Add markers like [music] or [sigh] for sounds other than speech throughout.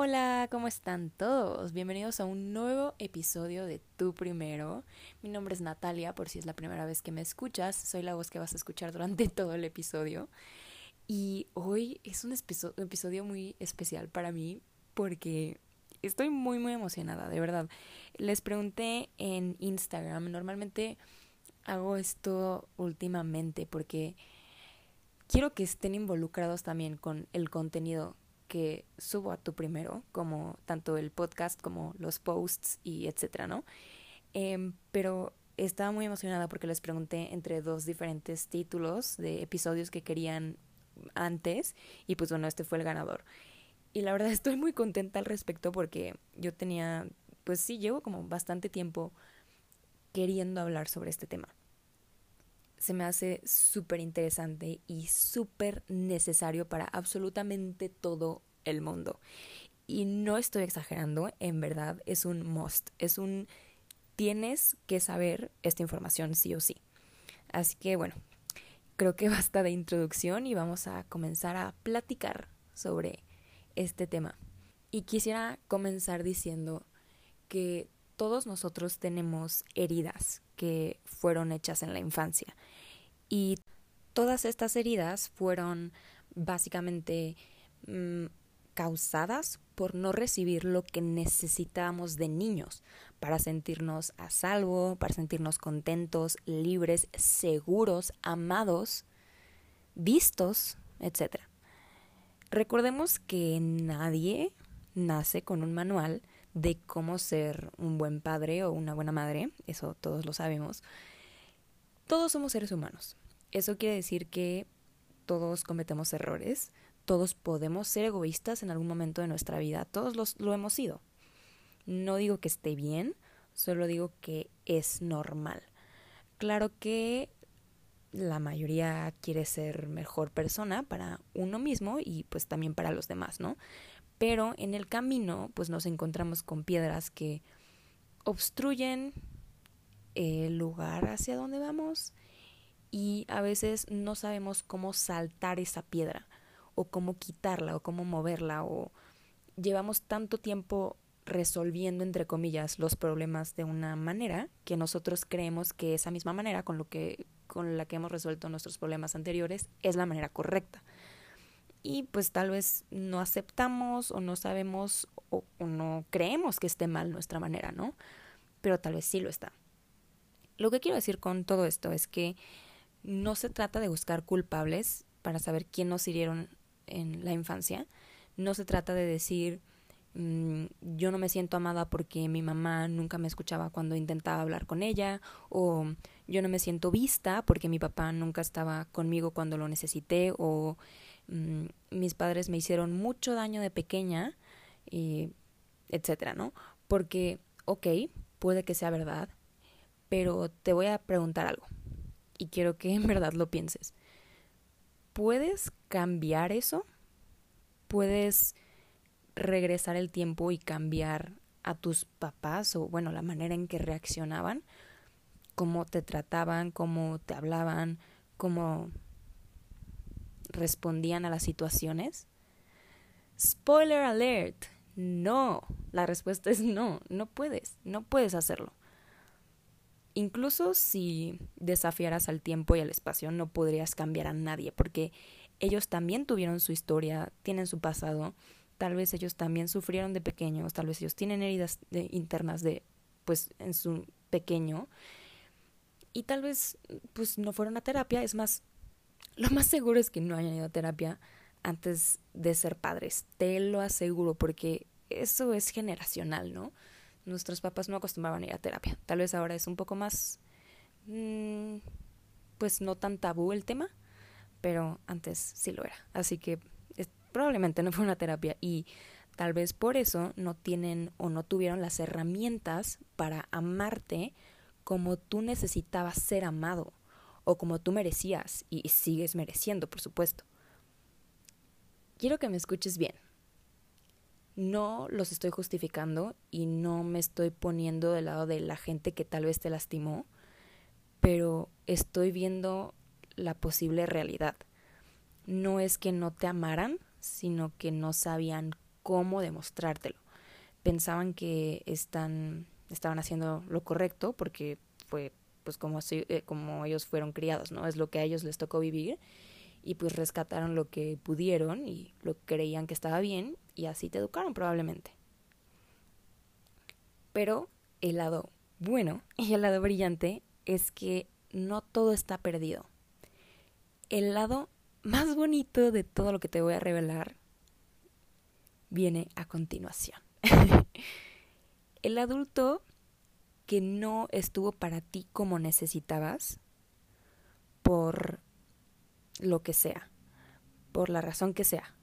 Hola, ¿cómo están todos? Bienvenidos a un nuevo episodio de Tu Primero. Mi nombre es Natalia, por si es la primera vez que me escuchas. Soy la voz que vas a escuchar durante [laughs] todo el episodio. Y hoy es un episodio muy especial para mí porque estoy muy, muy emocionada, de verdad. Les pregunté en Instagram, normalmente hago esto últimamente porque quiero que estén involucrados también con el contenido que subo a tu primero, como tanto el podcast como los posts y etcétera, ¿no? Em, pero estaba muy emocionada porque les pregunté entre dos diferentes títulos de episodios que querían antes y pues bueno, este fue el ganador. Y la verdad [laughs] estoy muy contenta al respecto porque yo tenía, pues sí, llevo como bastante tiempo queriendo hablar sobre este tema. Se me hace súper interesante y súper necesario para absolutamente todo el mundo. Y no estoy exagerando, en verdad es un must, es un tienes que saber esta información sí o sí. Así que bueno, creo que [laughs] basta de introducción y vamos a comenzar a platicar sobre este tema. Y quisiera comenzar diciendo que todos nosotros tenemos heridas que fueron hechas en la infancia. Y todas estas heridas fueron básicamente mm, causadas por no recibir lo que necesitábamos de niños para sentirnos a salvo, para sentirnos contentos, libres, seguros, amados, vistos, etc. Recordemos que nadie nace con un manual de cómo ser un buen padre o una buena madre, eso todos lo sabemos. Todos somos seres humanos. Eso quiere decir que todos cometemos errores, todos podemos ser egoístas en algún momento de nuestra vida, todos los, lo hemos sido. No digo que esté bien, solo digo que es normal. Claro que la mayoría quiere ser mejor persona para uno mismo y pues también para los demás, ¿no? Pero en el camino pues nos encontramos con piedras que obstruyen el lugar hacia donde vamos y a veces no sabemos cómo saltar esa piedra o cómo quitarla o cómo moverla o llevamos tanto tiempo resolviendo entre comillas los problemas de una manera que nosotros creemos que esa misma manera con lo que con la que hemos resuelto nuestros problemas anteriores es la manera correcta. Y pues tal vez no aceptamos o no sabemos o, no creemos que esté mal nuestra manera, ¿no? Pero tal vez sí lo está. Lo que quiero decir con todo esto es que no se trata de buscar culpables para saber quién nos hirieron en la infancia. No se trata de decir mm, yo no me siento amada porque mi mamá nunca me escuchaba cuando intentaba hablar con ella o yo no me siento vista porque mi papá nunca estaba conmigo cuando lo necesité o mis padres me hicieron mucho daño de pequeña y etcétera, ¿no? Porque, ok, puede que sea verdad, pero te voy a preguntar algo y quiero que en verdad lo pienses. Puedes cambiar eso, puedes regresar el tiempo y cambiar a tus papás o bueno, la manera en que reaccionaban, cómo te trataban, cómo te hablaban, cómo respondían a las situaciones. Spoiler alert, no, la respuesta es no, no puedes, no puedes hacerlo. Incluso si desafiaras al tiempo y al espacio, no podrías cambiar a nadie, porque ellos también tuvieron su historia, tienen su pasado, tal vez ellos también sufrieron de pequeños, tal vez ellos tienen heridas internas de, pues, en su pequeño, y tal vez, pues, no fueron a terapia, es más, lo más seguro es que no hayan ido a terapia antes de ser padres, te lo aseguro, porque eso es generacional, ¿no? nuestros papás no acostumbraban a ir a terapia. Tal vez ahora es un poco más, mm, pues no tan tabú el tema, pero antes sí lo era. Así que probablemente no fue una terapia y tal vez por eso no tienen o no tuvieron las herramientas para amarte como tú necesitabas ser amado o como tú merecías y sigues mereciendo, por supuesto. Quiero que me escuches bien no los estoy justificando y no me estoy poniendo del lado de la gente que tal vez te lastimó, pero estoy viendo la posible realidad. No es que no te amaran, sino que no sabían cómo demostrártelo. Pensaban que están, estaban haciendo lo correcto porque fue pues como, eh, como ellos fueron criados, ¿no? Es lo que a ellos les tocó vivir y pues rescataron lo que pudieron y lo que creían que estaba bien y así te educaron probablemente. Pero el lado bueno [laughs] y el lado brillante es que no todo está perdido. El lado más bonito de todo lo que te voy a revelar viene a continuación. [laughs] el adulto que no estuvo para ti como necesitabas por lo que sea, por la razón que sea.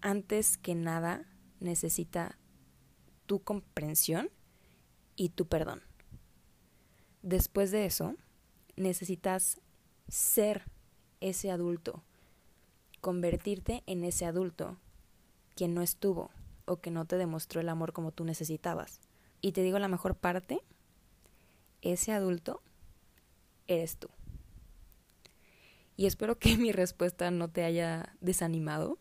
Antes que nada necesita tu comprensión y tu perdón. Después de eso, necesitas ser ese adulto, convertirte en ese adulto quien no estuvo o que no te demostró el amor como tú necesitabas. Y te digo la mejor parte, ese adulto eres tú. Y espero que [laughs] mi respuesta no te haya desanimado,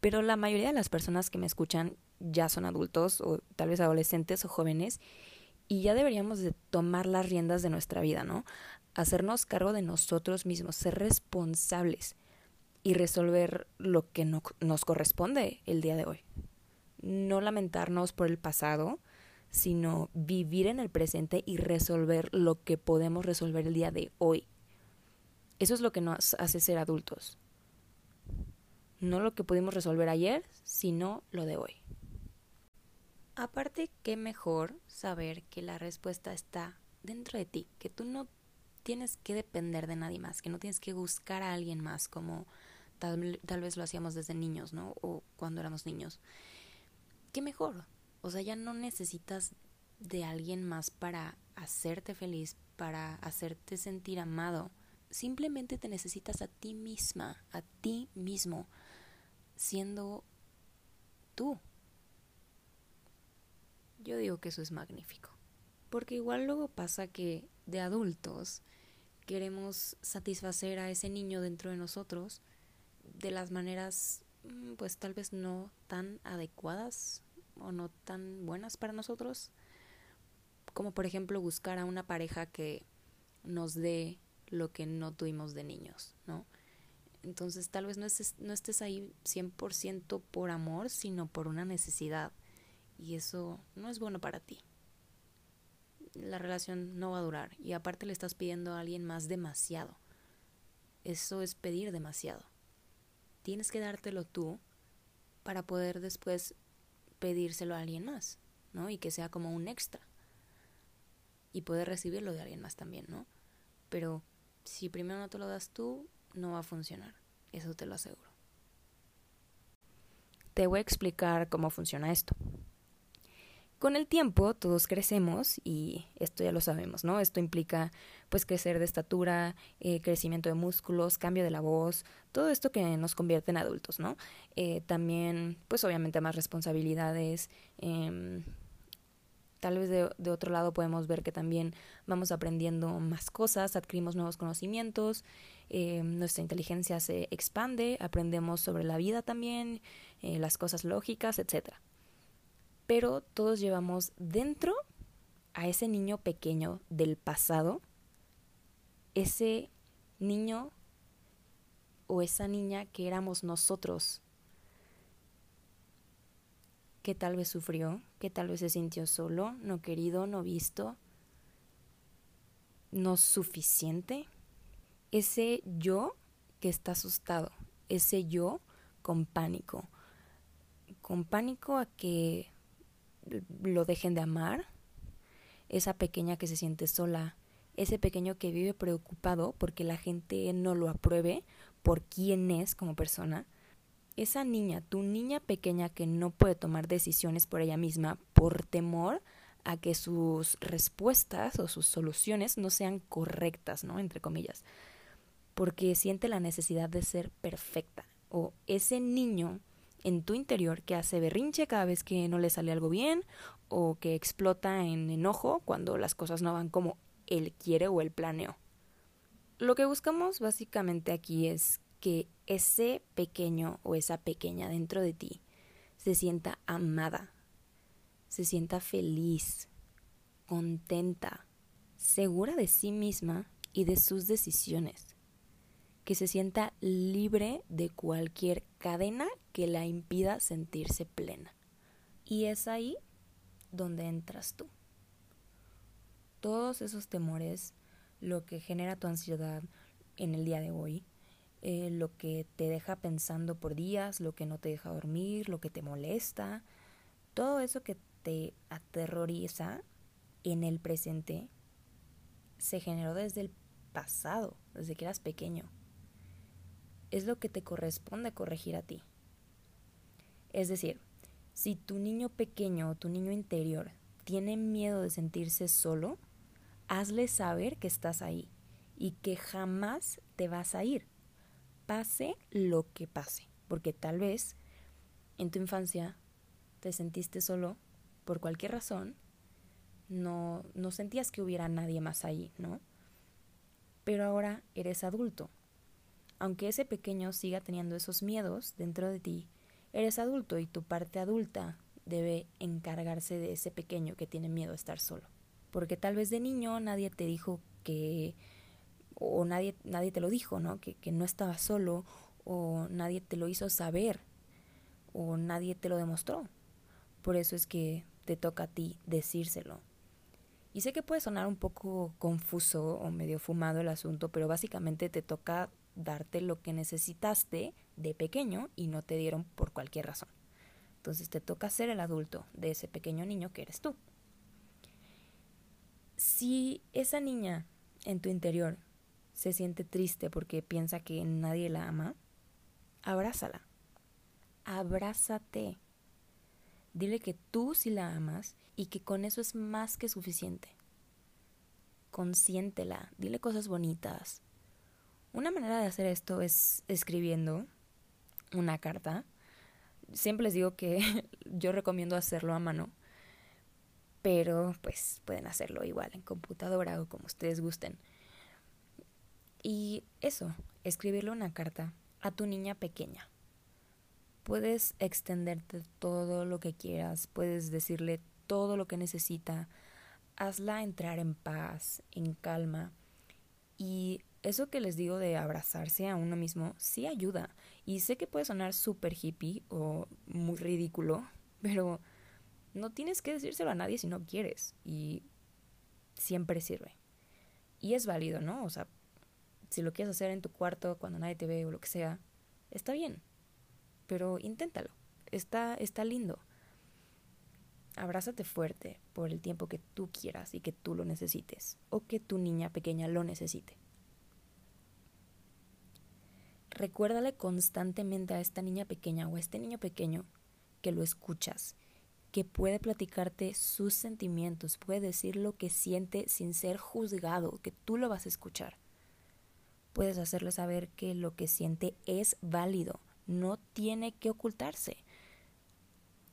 pero la mayoría de las personas que me escuchan ya son adultos o tal vez adolescentes o jóvenes y ya deberíamos de tomar las riendas de nuestra vida, ¿no? Hacernos cargo de nosotros mismos, ser responsables y resolver lo que no, nos corresponde el día de hoy. No lamentarnos por el pasado, sino vivir en el presente y resolver lo que podemos resolver el día de hoy. Eso es lo que nos hace ser adultos. No lo que pudimos resolver ayer, sino lo de hoy. Aparte, qué mejor saber que la respuesta está dentro de ti, que tú no tienes que depender de nadie más, que no tienes que buscar a alguien más como tal, tal vez lo hacíamos desde niños, ¿no? O cuando éramos niños. Qué mejor. O sea, ya no necesitas de alguien más para hacerte feliz, para hacerte sentir amado. Simplemente te necesitas a ti misma, a ti mismo, siendo tú. Yo digo que eso es magnífico. Porque igual luego pasa que de adultos queremos satisfacer a ese niño dentro de nosotros de las maneras mm, pues tal vez no tan adecuadas o no tan buenas para nosotros. Como por ejemplo buscar a una pareja que nos dé lo que no tuvimos de niños, ¿no? Entonces tal vez no, no estés ahí 100% por amor, sino por una necesidad y eso no es bueno para ti. La relación no va a durar y aparte le estás pidiendo a alguien más demasiado. Eso es pedir demasiado. Tienes que dártelo tú para poder después pedírselo a alguien más, ¿no? Y que sea como un extra. Y poder recibirlo de alguien más también, ¿no? Pero si primero no te lo das tú, no va a funcionar. Eso te lo aseguro. Te voy a explicar cómo funciona esto. Con el tiempo todos crecemos y esto ya lo sabemos, ¿no? Esto implica pues crecer de estatura, eh, crecimiento de músculos, cambio de la voz, todo esto que nos convierte en adultos, ¿no? Eh, también pues obviamente más responsabilidades. Em, tal vez de, de, otro lado podemos ver que también vamos aprendiendo más cosas, adquirimos nuevos conocimientos, em, nuestra inteligencia se expande, aprendemos sobre la vida también, eh, las cosas lógicas, etcétera pero todos llevamos dentro a ese niño pequeño del pasado, ese niño o esa niña que éramos nosotros, que tal vez sufrió, que tal vez se sintió solo, no querido, no visto, no suficiente, ese yo que está asustado, ese yo con pánico, con pánico a que lo dejen de amar, esa pequeña que se siente sola, ese pequeño que vive preocupado porque la gente no lo apruebe por quién es como persona, esa niña, tu niña pequeña que no puede tomar decisiones por ella misma por temor a que sus respuestas o sus soluciones no sean correctas, ¿no? Entre comillas, porque siente la necesidad de ser perfecta. O ese niño en tu interior que hace berrinche cada vez que no le sale algo bien o que explota en enojo cuando las cosas no van como él quiere o él planeó. Lo que buscamos básicamente aquí es que ese pequeño o esa pequeña dentro de ti se sienta amada, se sienta feliz, contenta, segura de sí misma y de sus decisiones, que se sienta libre de cualquier cadena que la impida sentirse plena. Y es ahí donde entras tú. Todos esos temores, lo que genera tu ansiedad en el día de hoy, eh, lo que te deja pensando por días, lo que no te deja dormir, lo que te molesta, todo eso que te aterroriza en el presente se generó desde el pasado, desde que eras pequeño. Es lo que te corresponde corregir a ti. Es decir, si tu niño pequeño o tu niño interior tiene miedo de sentirse solo, hazle saber que estás ahí y que jamás te vas a ir pase lo que pase, porque tal vez en tu infancia te sentiste solo por cualquier razón, no, no sentías que hubiera nadie más ahí, ¿no? Pero ahora eres adulto. Aunque ese pequeño siga teniendo esos miedos dentro de ti, eres adulto y tu parte adulta debe encargarse de ese pequeño que tiene miedo a estar solo. Porque tal vez de niño nadie te dijo que o nadie, nadie te lo dijo, ¿no? Que, que no estabas solo, o nadie te lo hizo saber, o nadie te lo demostró. Por eso es que te toca a ti decírselo. Y sé que puede sonar un poco confuso o medio fumado el asunto, pero básicamente te toca darte lo que necesitaste de pequeño y no te dieron por cualquier razón. Entonces te toca ser el adulto de ese pequeño niño que eres tú. Si esa niña en tu interior se siente triste porque piensa que nadie la ama, abrázala. Abrázate. Dile que tú sí la amas y que con eso es más que suficiente. Consiéntela, dile cosas bonitas. Una manera de hacer esto es escribiendo una carta. Siempre les digo que [laughs] yo recomiendo hacerlo a mano, pero pues pueden hacerlo igual en computadora o como ustedes gusten. Y eso, escribirle una carta a tu niña pequeña. Puedes extenderte todo lo que quieras, puedes decirle todo lo que necesita, hazla entrar en paz, en calma. Y eso que les digo de abrazarse a uno mismo sí ayuda. Y sé que puede sonar súper hippie o muy ridículo, [laughs] pero no tienes que decírselo a nadie si no quieres. Y siempre sirve. Y es válido, ¿no? O sea, si lo quieres hacer en tu cuarto cuando nadie te ve o lo que sea, está bien. Pero inténtalo. Está, está lindo. Abrázate fuerte por el tiempo que tú quieras y que tú lo necesites o que tu niña pequeña lo necesite. Recuérdale constantemente a esta niña pequeña o a este niño pequeño que lo escuchas, que puede platicarte sus sentimientos, puede decir lo que siente sin ser juzgado, que tú lo vas a escuchar puedes hacerle saber que lo que siente es válido, no tiene que ocultarse,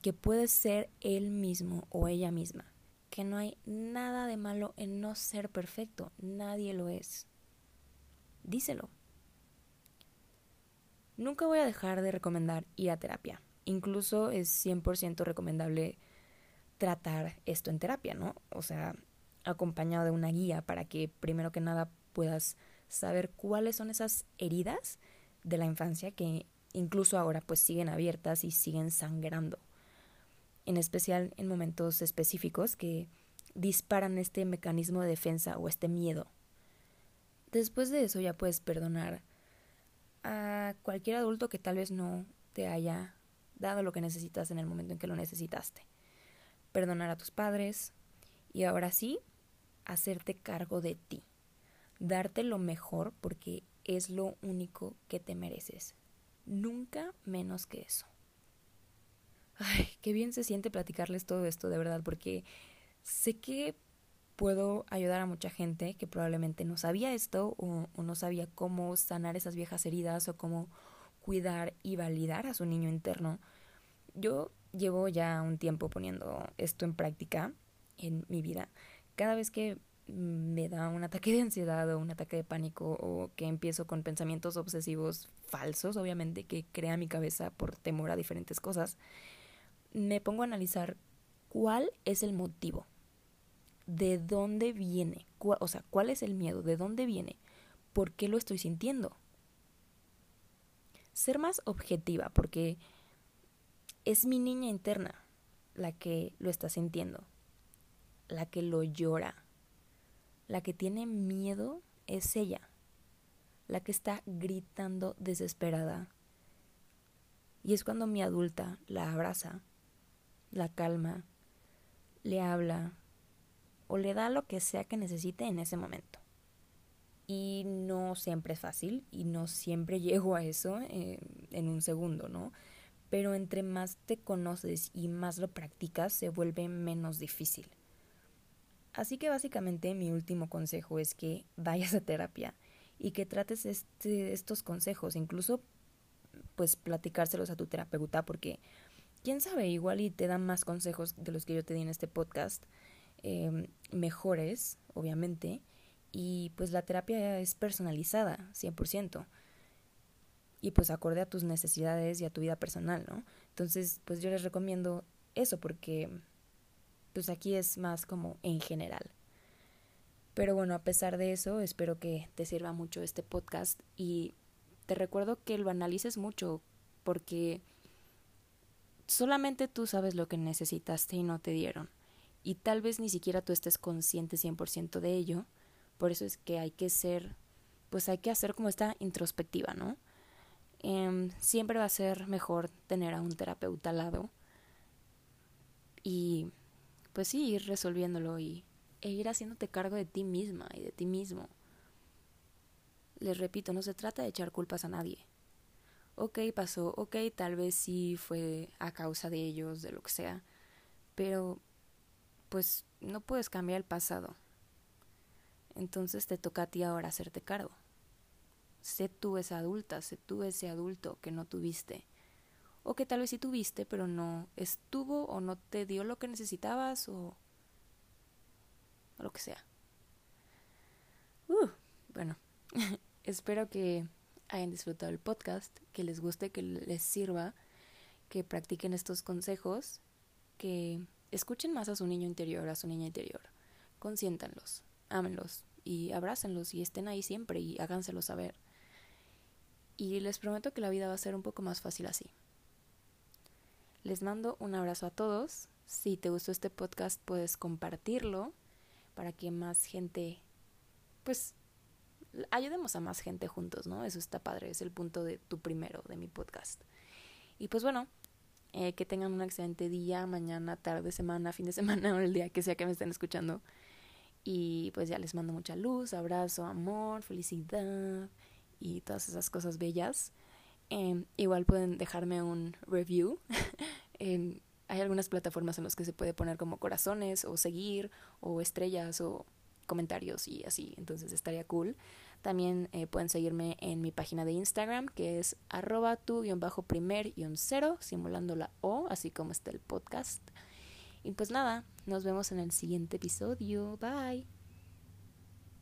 que puede ser él mismo o ella misma, que no hay nada de malo en no ser perfecto, nadie lo es. Díselo. Nunca voy a dejar de recomendar ir a terapia. Incluso es 100% recomendable tratar esto en terapia, ¿no? O sea, acompañado de una guía para que primero que nada puedas saber cuáles son esas heridas de la infancia que incluso ahora pues siguen abiertas y siguen sangrando. En especial en momentos específicos que disparan este mecanismo de defensa o este miedo. Después de eso ya puedes perdonar a cualquier adulto que tal vez no te haya dado lo que necesitas en el momento en que lo necesitaste. Perdonar a tus padres y ahora sí, hacerte cargo de ti darte lo mejor porque es lo único que te mereces. Nunca menos que eso. Ay, qué bien se siente platicarles todo esto de verdad, porque sé que puedo ayudar a mucha gente que probablemente no sabía esto o, o, no sabía cómo sanar esas viejas heridas o cómo cuidar y validar a su niño interno. Yo llevo ya un tiempo poniendo esto en práctica en mi vida. Cada vez que me da un ataque de ansiedad o un ataque de pánico o que empiezo con pensamientos obsesivos falsos, obviamente, que crea mi cabeza por temor a diferentes cosas, me pongo a analizar cuál es el motivo, de dónde viene, o sea, cuál es el miedo, de dónde viene, por qué lo estoy sintiendo. Ser más objetiva, porque es mi niña interna la que lo está sintiendo, la que lo llora, la que tiene miedo es ella, la que está gritando desesperada. Y es cuando mi adulta la abraza, la calma, le habla o le da lo que sea que necesite en ese momento. Y no siempre es fácil y no siempre [laughs] llego a eso en un segundo, ¿no? Pero entre más te conoces y más lo practicas, se vuelve menos difícil. Así que básicamente mi último consejo es que [laughs] vayas a terapia y que trates este, estos consejos, incluso pues platicárselos a tu terapeuta porque quién sabe, igual y te dan más consejos de los que yo te di en este podcast, em, mejores, obviamente, y pues la terapia es personalizada, 100%, y pues acorde a tus necesidades y a tu vida personal, ¿no? Entonces, pues yo les recomiendo eso porque pues aquí es más como en general. Pero bueno, a pesar de eso, espero que te sirva mucho este podcast y te recuerdo que lo analices mucho porque solamente tú sabes lo que necesitaste y no te dieron. Y tal vez ni siquiera tú estés consciente 100% de ello. Por eso es que hay que ser, pues hay que hacer como esta introspectiva, ¿no? Em, siempre va a ser mejor tener a un terapeuta al lado. Y pues sí, ir resolviéndolo y, e ir haciéndote cargo de ti misma y de ti mismo. Les repito, no se trata de echar culpas a nadie. Ok, pasó, ok, tal vez sí fue a causa de ellos, de lo que sea, pero pues no puedes cambiar el pasado. Entonces te toca a ti ahora hacerte cargo. Sé tú esa adulta, sé tú ese adulto que no tuviste o que tal vez sí tuviste, pero no estuvo o no te dio lo que necesitabas o, lo que sea. Uh, bueno, [laughs] espero que hayan disfrutado el podcast, que les guste, que les sirva, que practiquen estos consejos, que escuchen más a su niño interior, a su niña interior. Consiéntanlos, ámenlos y abrácenlos y estén ahí siempre y háganselo saber. Y les prometo que la vida va a ser un poco más fácil así. Les mando un abrazo a todos. Si te gustó este podcast, puedes compartirlo para que más gente, pues, ayudemos a más gente juntos, ¿no? Eso está padre, es el punto de tu primero, de mi podcast. Y pues bueno, eh, que tengan un excelente día, mañana, tarde, semana, fin de semana [laughs] o el día que sea que me estén escuchando. Y pues ya les mando mucha luz, abrazo, amor, felicidad y todas esas cosas bellas. Em, igual pueden dejarme un review. [laughs] hay algunas plataformas en las que se puede poner como corazones o seguir o estrellas o comentarios y así. Entonces estaría cool. También eh, pueden seguirme en mi página de Instagram que es arroba tu-primer cero simulando la O, así como está el podcast. Y pues nada, nos vemos en el siguiente episodio. Bye.